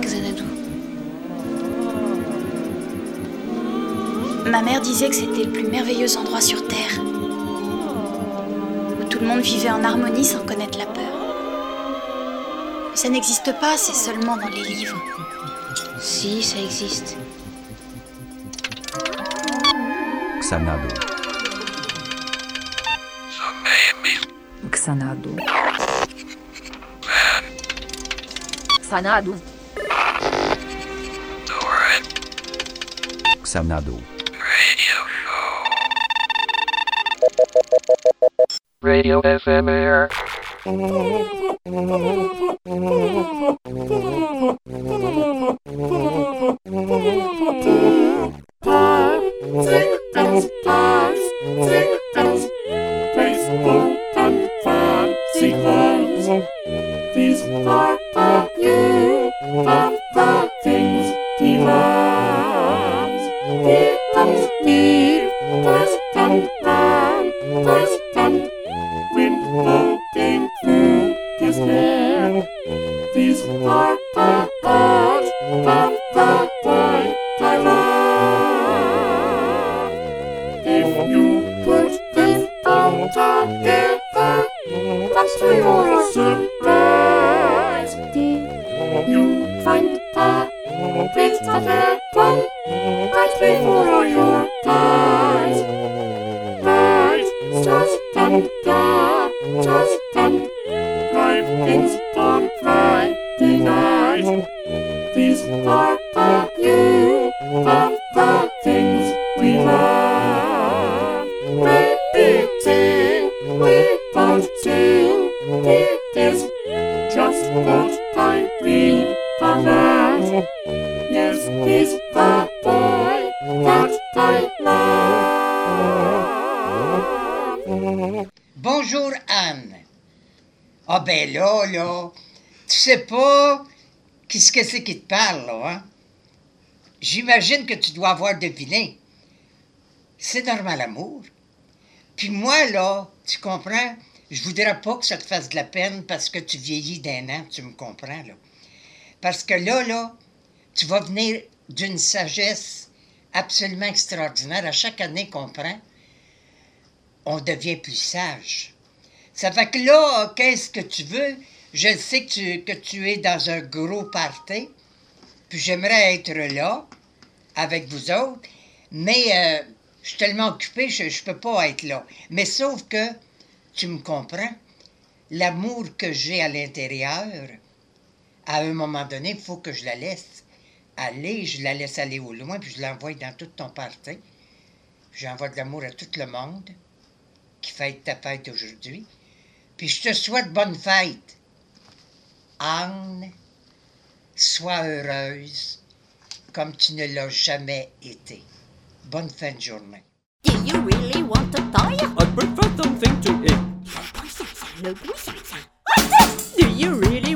Xanadu Ma mère disait que c'était le plus merveilleux endroit sur Terre, où tout le monde vivait en harmonie sans connaître la peur. Ça n'existe pas, c'est seulement dans les livres. Si, ça existe. Xanadu. Xanadu. Xanadu. sam na dół. Radio Show. Radio FM Air. parle, hein? J'imagine que tu dois avoir deviné. C'est normal, amour. Puis moi, là, tu comprends, je voudrais pas que ça te fasse de la peine parce que tu vieillis d'un an, tu me comprends, là. Parce que là, là, tu vas venir d'une sagesse absolument extraordinaire. À chaque année qu'on prend, on devient plus sage. Ça fait que là, qu'est-ce que tu veux? Je sais que tu, que tu es dans un gros party, puis j'aimerais être là avec vous autres, mais euh, je suis tellement occupé, je ne peux pas être là. Mais sauf que, tu me comprends, l'amour que j'ai à l'intérieur, à un moment donné, il faut que je la laisse aller, je la laisse aller au loin, puis je l'envoie dans tout ton party. J'envoie de l'amour à tout le monde qui fête ta fête aujourd'hui. Puis je te souhaite bonne fête. Anne, sois heureuse comme tu ne l'as jamais été. Bonne fin de journée. Do you really want to die? I prefer something to eat. Do you really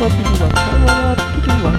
はピジマン、さ、マン。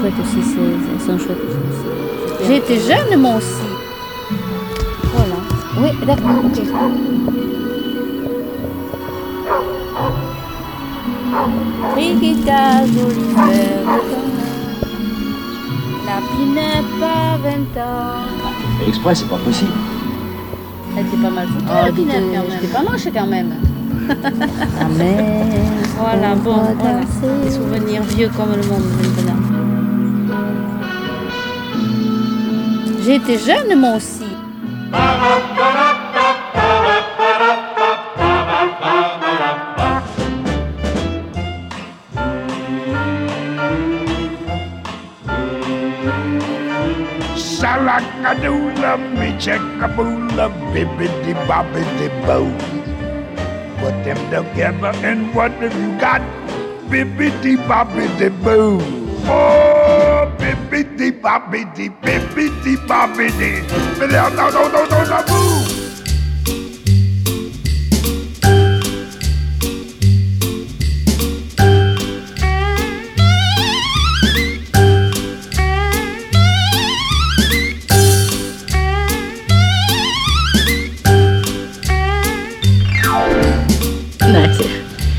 Chouettes aussi, c'est- elles sont chouettes aussi. J'étais jeune moi aussi. Voilà. Oui, d'accord, ok. Frigitas d'Oliver La n'est pas 20 ans. Exprès, c'est pas possible. Elle était pas mal foutue, la pinette, quand même. C'était pas moche quand même. La mer. Voilà, bon, voilà. Des souvenirs vieux comme le monde J'étais jeune moi aussi. Salakadoola, me check a boola, bibbidi bobbidi boo. Put them together and what have you got? Bibbidi bobbidi boo. Oh, bibbidi bobbidi, bibbidi победить.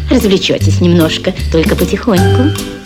Развлечетесь немножко, только потихоньку.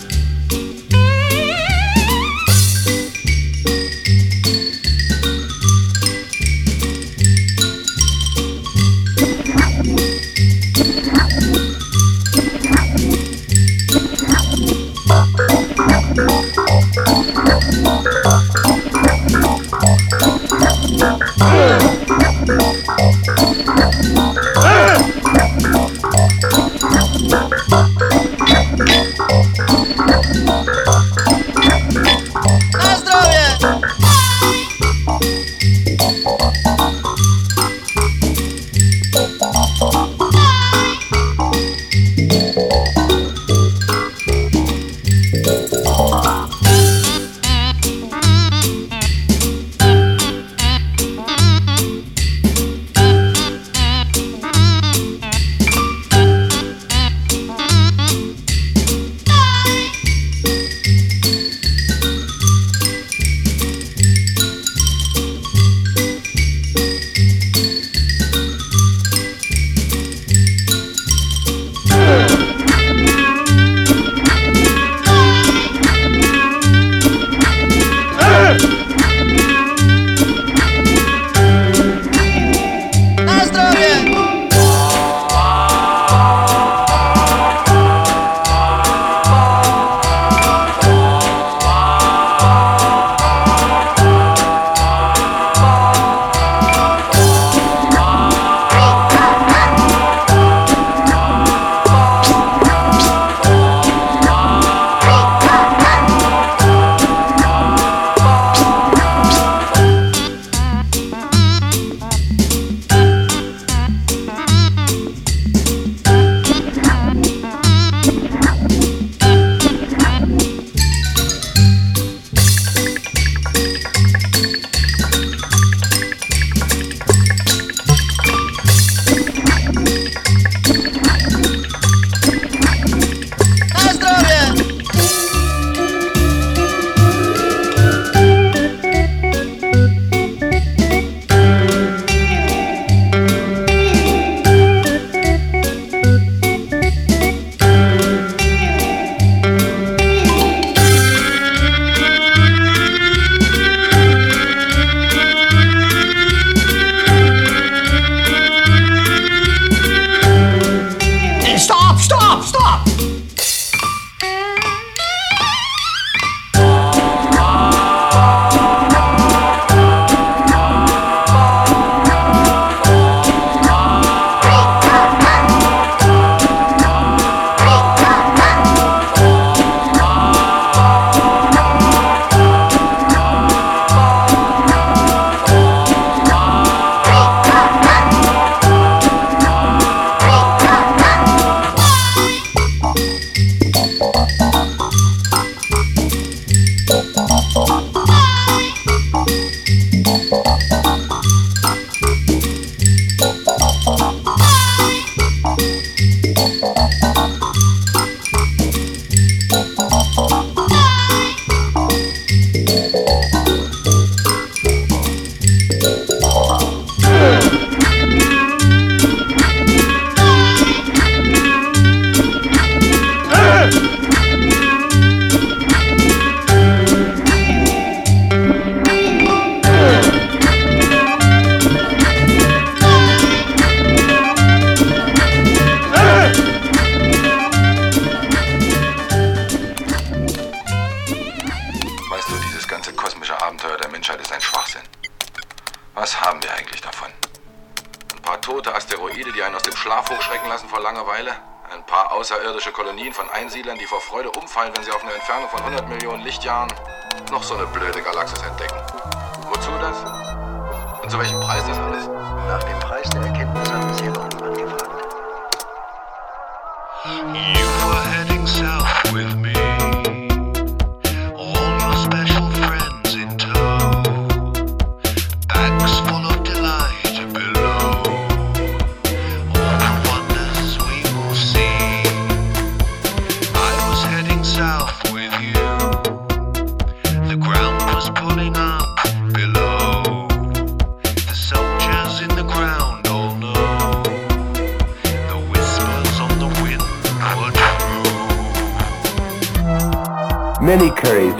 Entfernung von 100 Millionen Lichtjahren noch so eine blöde Galaxis entdecken. Wozu das? Und zu welchem Preis?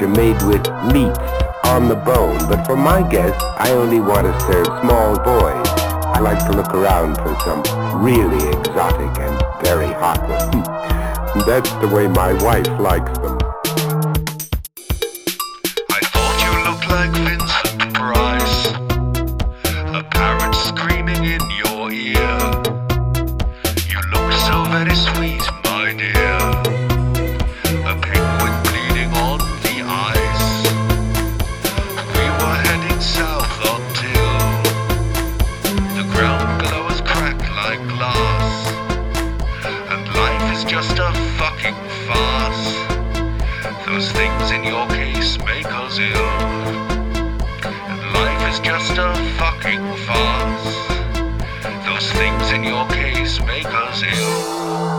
are made with meat on the bone, but for my guests, I only want to serve small boys. I like to look around for some really exotic and very hot ones. That's the way my wife likes them. Those things in your case make us ill. And life is just a fucking farce. Those things in your case make us ill.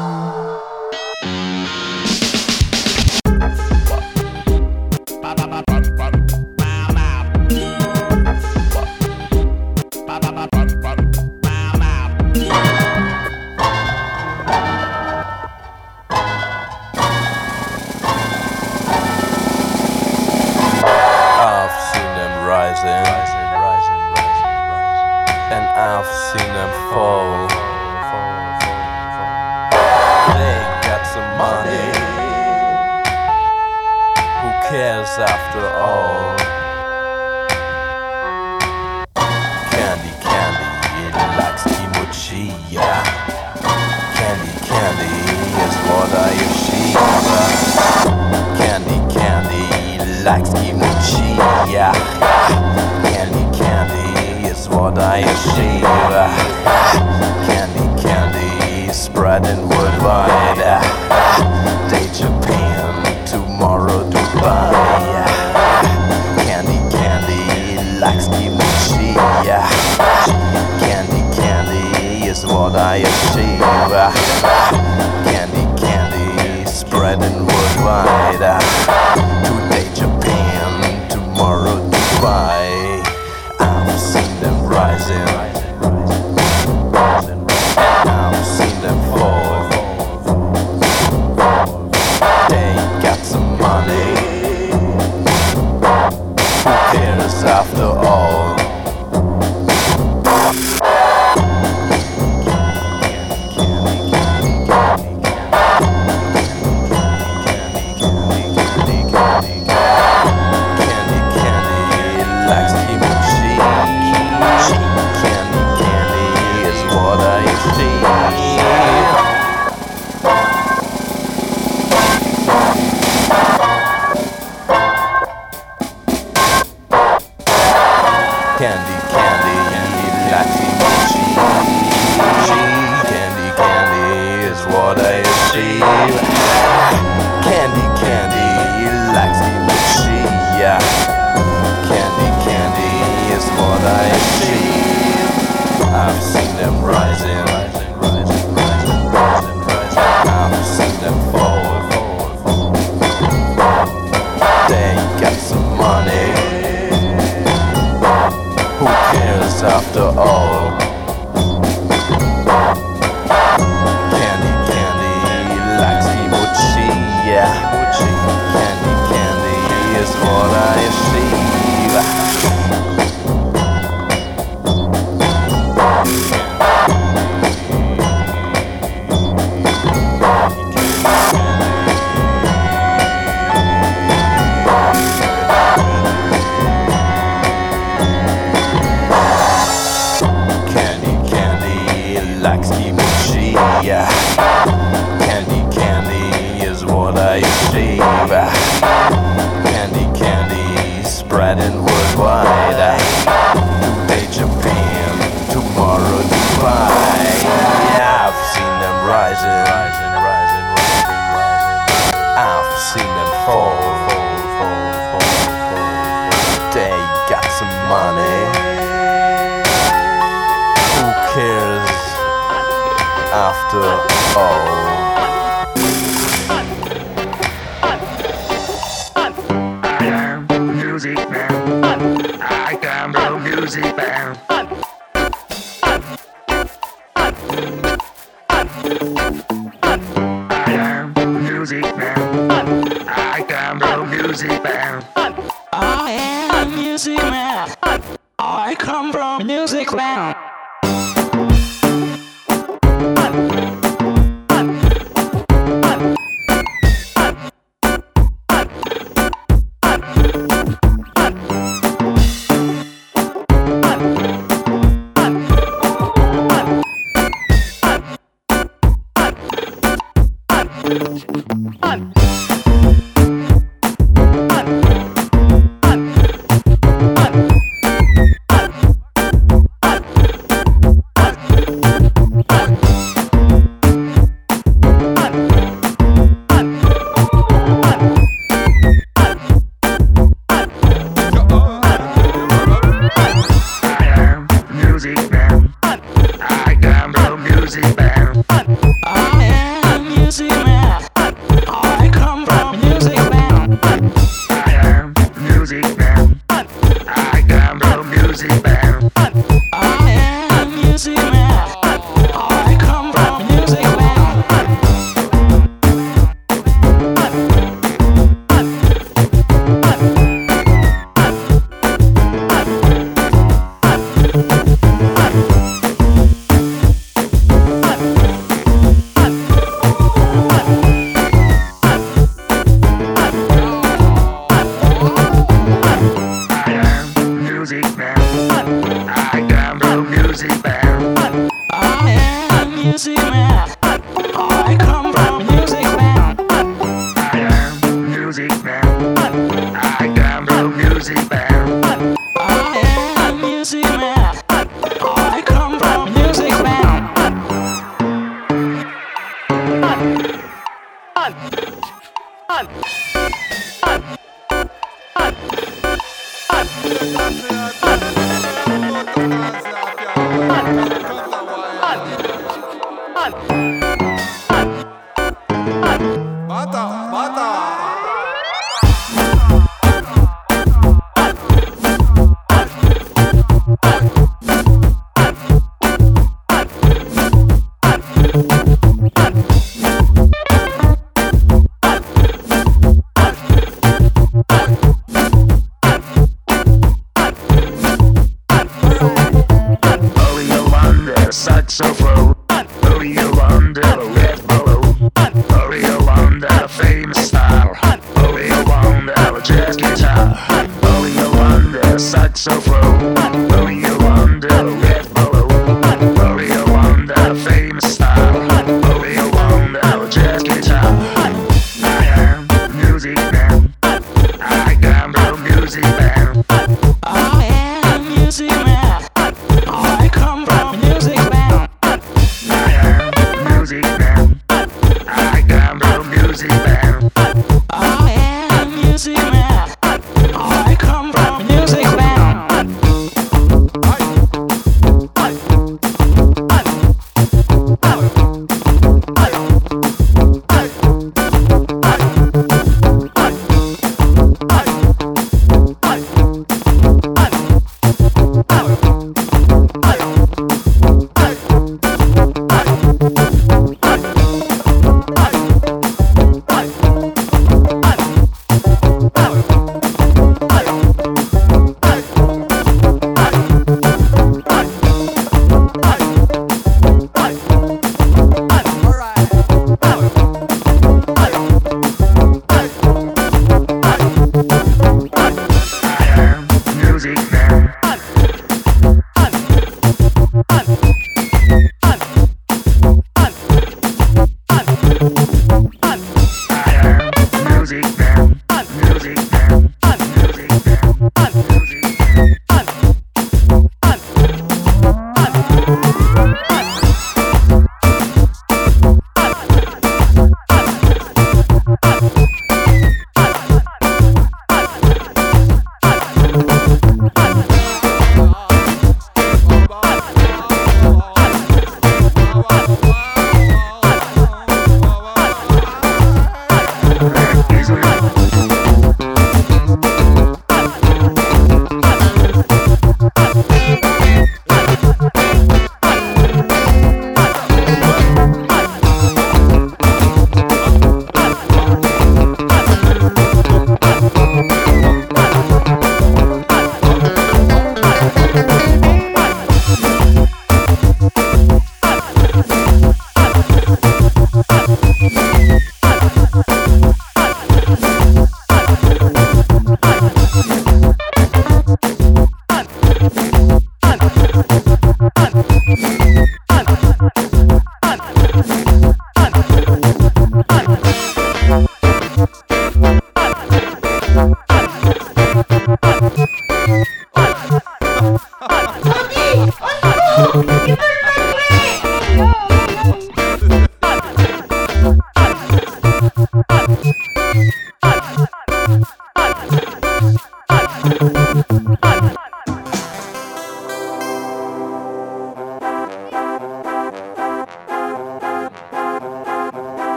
Music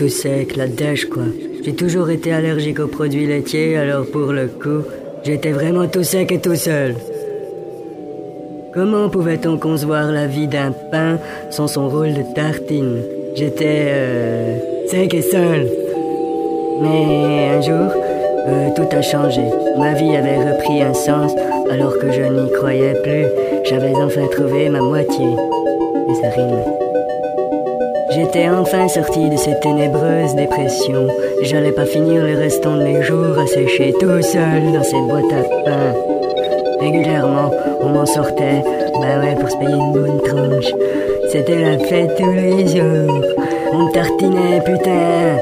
tout sec, la dèche quoi. J'ai toujours été allergique aux produits laitiers, alors pour le coup, j'étais vraiment tout sec et tout seul. Comment pouvait-on concevoir la vie d'un pain sans son rôle de tartine? J'étais euh, sec et seul. Mais un jour, euh, tout a changé. Ma vie avait repris un sens alors que je n'y croyais plus. J'avais enfin trouvé ma moitié. Et ça rime. J'étais enfin sorti de cette ténébreuse dépression. J'allais pas finir le restant de mes jours à sécher tout seul dans cette boîte à pain. Régulièrement, on m'en sortait, bah ouais, pour se payer une bonne tranche. C'était la fête tous les jours. On me tartinait, putain.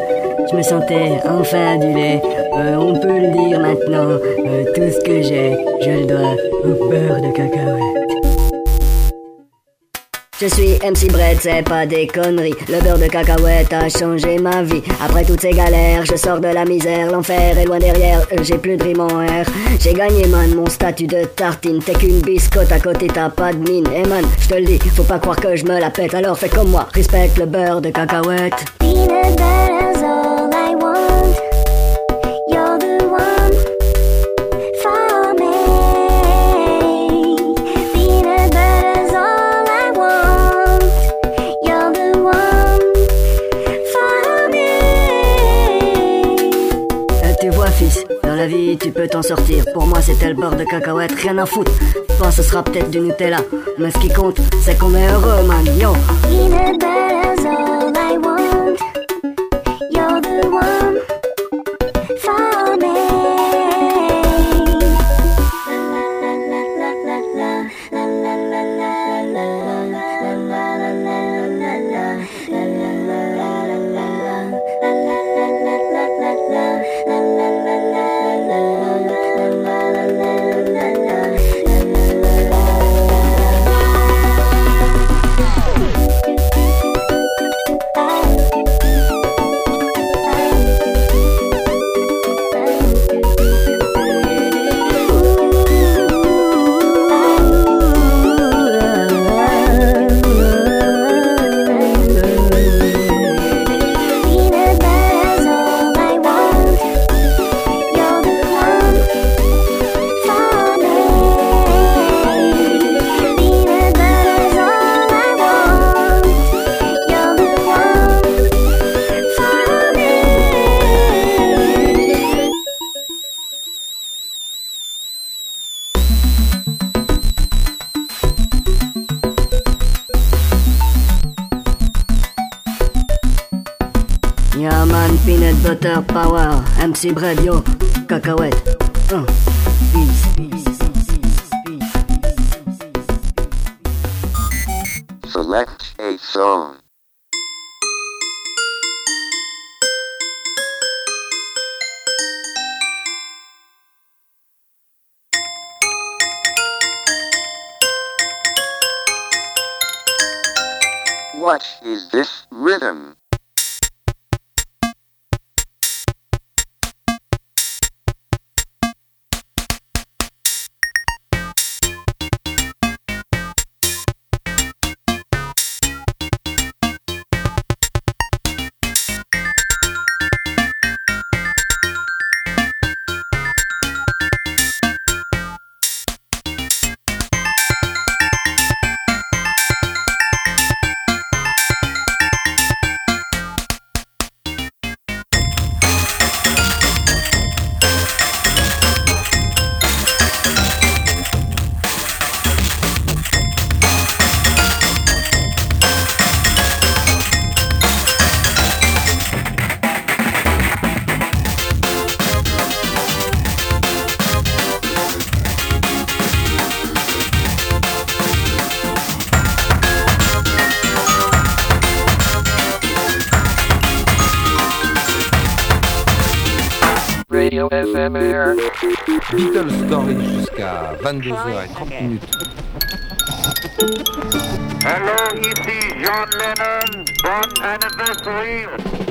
Je me sentais enfin adulé. Euh, on peut le dire maintenant. Euh, tout ce que j'ai, je le dois au beurre de cacahuète. Je suis MC Brett, c'est pas des conneries. Le beurre de cacahuète a changé ma vie. Après toutes ces galères, je sors de la misère. L'enfer est loin derrière, j'ai plus de rime en R. J'ai gagné, man, mon statut de tartine. T'es qu'une biscotte à côté, t'as pas de mine. Et man, je te le dis, faut pas croire que je me la pète. Alors fais comme moi, respecte le beurre de cacahuète. Tu peux t'en sortir. Pour moi, c'était le beurre de cacahuète, rien à foutre. Bon, ce sera peut-être du Nutella. Mais ce qui compte, c'est qu'on est heureux, man. Yo! Peanut butter's all I want. You're the one MC yo. Cacahuète. Peace, peace. Select a song. What is this rhythm? Beatles Story jusqu'à 22h30 minutes. Hello, ici John Lennon. Bon anniversary.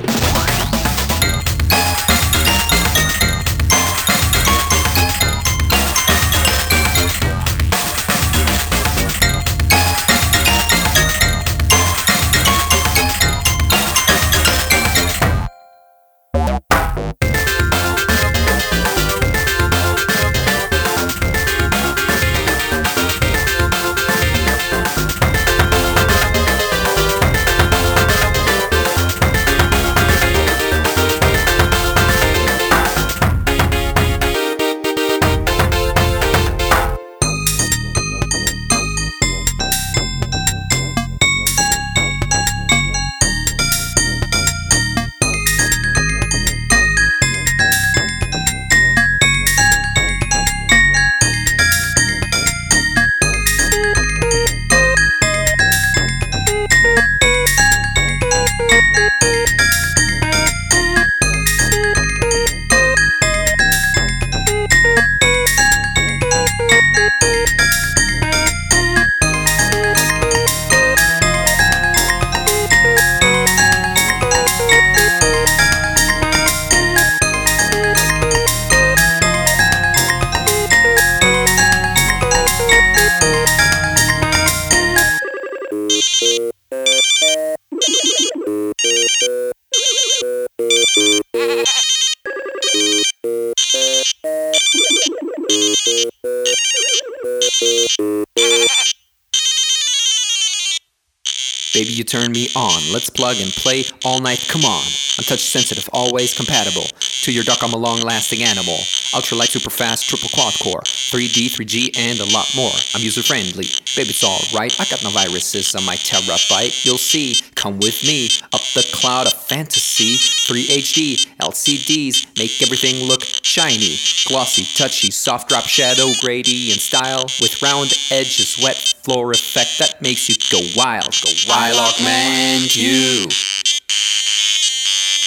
Baby, you turn me on. Let's plug and play all night. Come on. I'm touch sensitive, always compatible. To your duck, I'm a long lasting animal. Ultra light, super fast, triple quad core. 3D, 3G, and a lot more. I'm user friendly. Baby, it's alright. I got no viruses on my terabyte. You'll see. Come with me. Up the cloud of fantasy. 3 HD LCDs make everything look shiny. Glossy, touchy, soft drop shadow, gradient style. With round edges, wet floor effect that makes you go wild. Go wild. I augment you.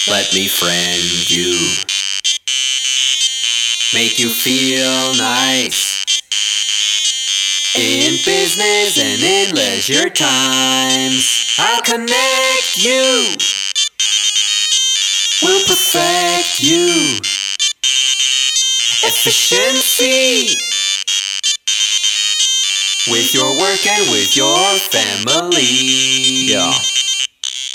Let me friend you. Make you feel nice. In business and in leisure times, I'll connect you. We'll perfect you. Efficiency. With your work and with your family. Yeah.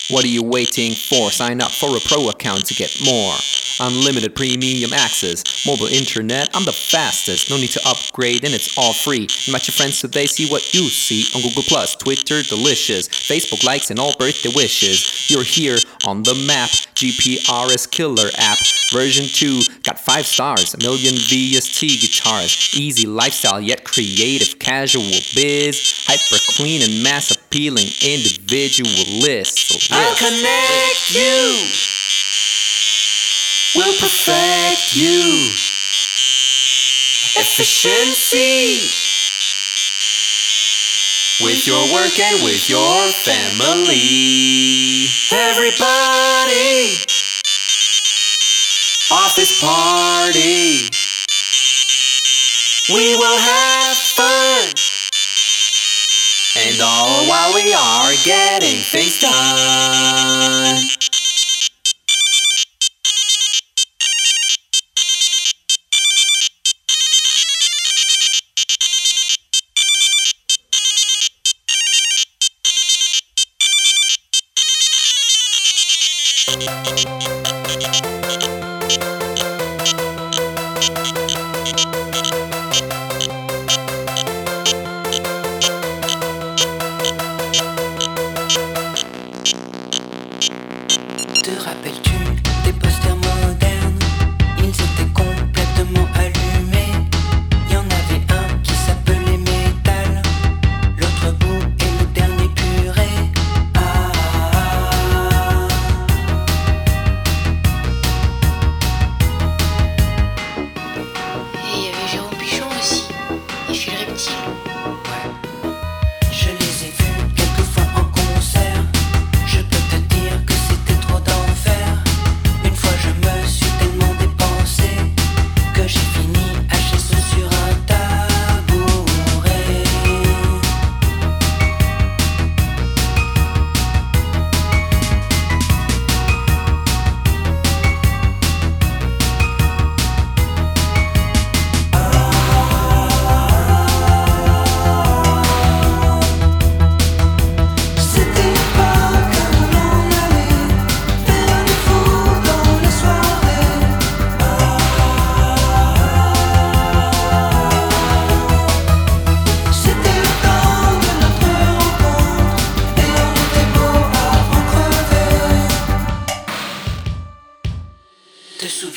What are you waiting for? Sign up for a pro account to get more. Unlimited premium access, mobile internet, I'm the fastest. No need to upgrade, and it's all free. Invite your friends so they see what you see on Google Plus, Twitter, delicious, Facebook likes, and all birthday wishes. You're here on the map. GPRS killer app, version 2, got 5 stars, a million VST guitars. Easy lifestyle, yet creative, casual biz, hyper clean and mass appealing individualist. I'll connect you. We'll perfect you. Efficiency. With your work and with your family. Everybody. Office party. We will have fun while we are getting FaceTime.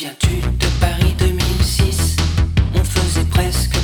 De Paris 2006 On faisait presque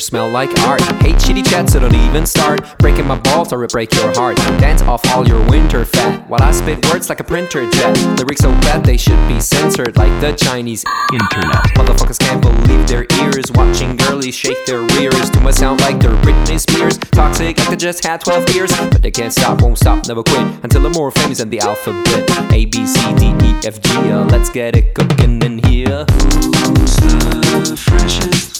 smell like art. Hate shitty chat, so don't even start. Breaking my balls or it break your heart. Dance off all your winter fat. While I spit words like a printer jet. Lyrics so bad they should be censored like the Chinese internet. Motherfuckers can't believe their ears. Watching girlies shake their rears. To my sound like they're Britney Spears. Toxic like they just had 12 beers. But they can't stop, won't stop, never quit. Until they're more famous than the alphabet. A, B, C, D, E, F, G. Uh, let's get it cooking in here. Who's the freshest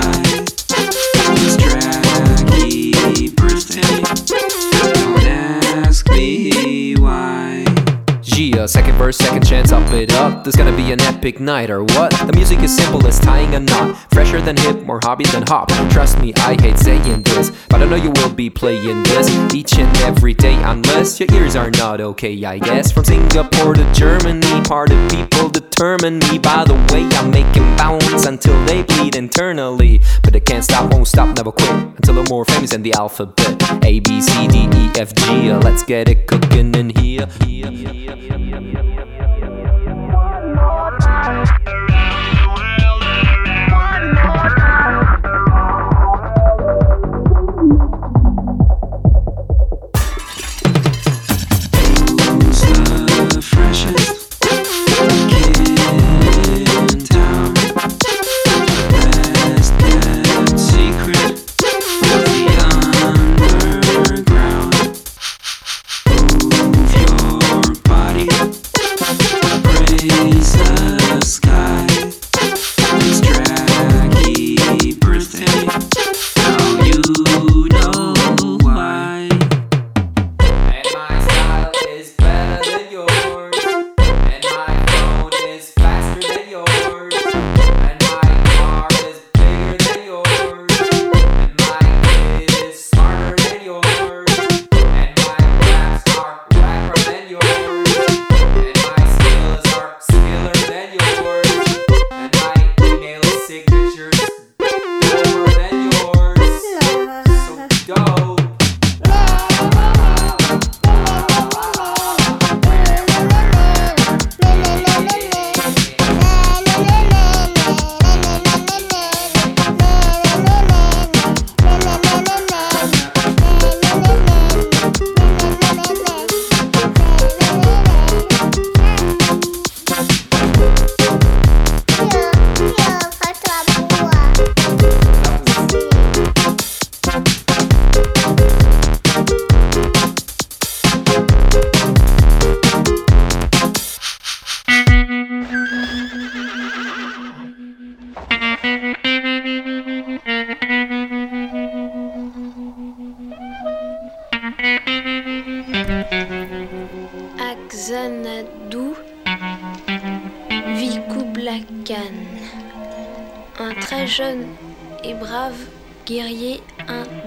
Second verse, second chance, up it up. There's gonna be an epic night or what? The music is simple as tying a knot. Fresher than hip, more hobby than hop. Trust me, I hate saying this, but I know you will be playing this each and every day, unless your ears are not okay, I guess. From Singapore to Germany, part of people determine me by the way I make them bounce until they bleed internally. But they can't stop, won't stop, never quit until I'm more famous than the alphabet. A B C D E F G. uh, Let's get it cooking in here. One more time.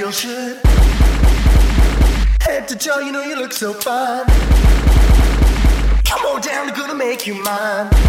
Girl should. Head to toe, you know you look so fine. Come on down, I'm gonna make you mine.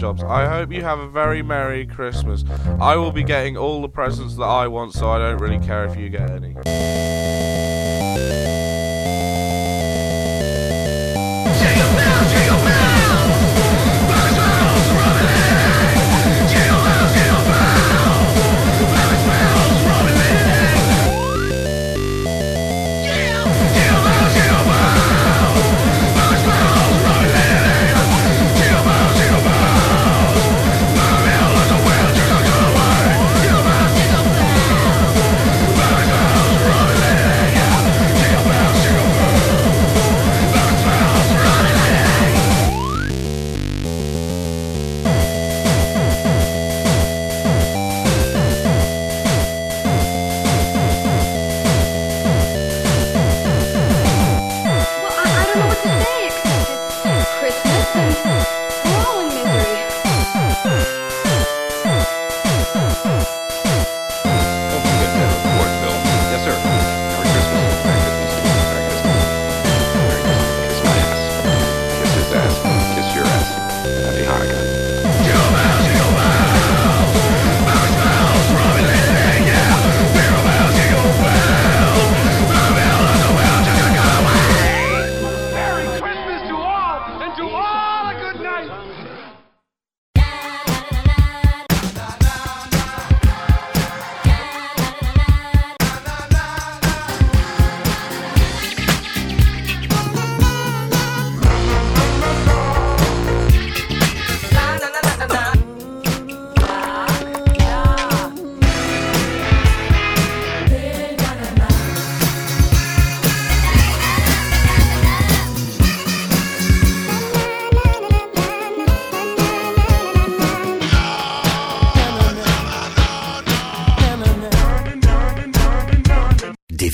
Gobjobs. I hope you have a very Merry Christmas. I will be getting all the presents that I want, so I don't really care if you get any.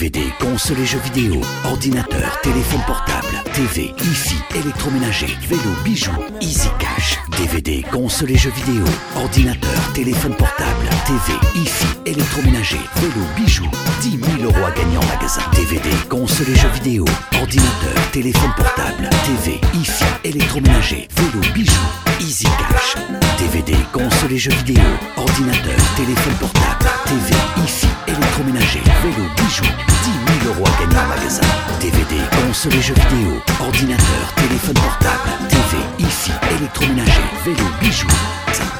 DVD, console et jeux vidéo, ordinateur, téléphone portable, TV, hi-fi, électroménager, vélo, bijoux, Easy Cash. DVD, console et jeux vidéo, ordinateur, téléphone portable, TV, hi-fi, électroménager, vélo, bijoux, 10 000 euros à gagner en magasin. DVD, console et jeux vidéo, ordinateur, téléphone portable, TV, hi-fi, électroménager, vélo, bijoux, Easy Cash. DVD, console et jeux vidéo, ordinateur, téléphone portable, TV, hi-fi, électroménager, vélo, bijoux, 10 000 euros à gagner en magasin. DVD, console et jeux vidéo, ordinateur, téléphone portable, TV, hi-fi, électroménager, vélo, bijoux.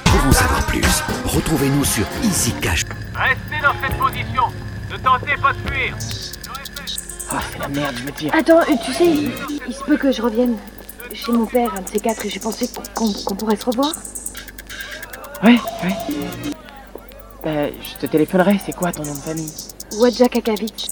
Pour en savoir plus, retrouvez-nous sur Easy Cash. Restez dans cette position. Ne tentez pas de fuir. Ah, c'est la merde, je me tire. Attends, tu sais, il, il se peut que je revienne chez mon père, un de ces quatre, et j'ai pensé qu'on pourrait se revoir. Ouais, ouais. Bah, je te téléphonerai, c'est quoi ton nom de famille? Wadja Kakavitch.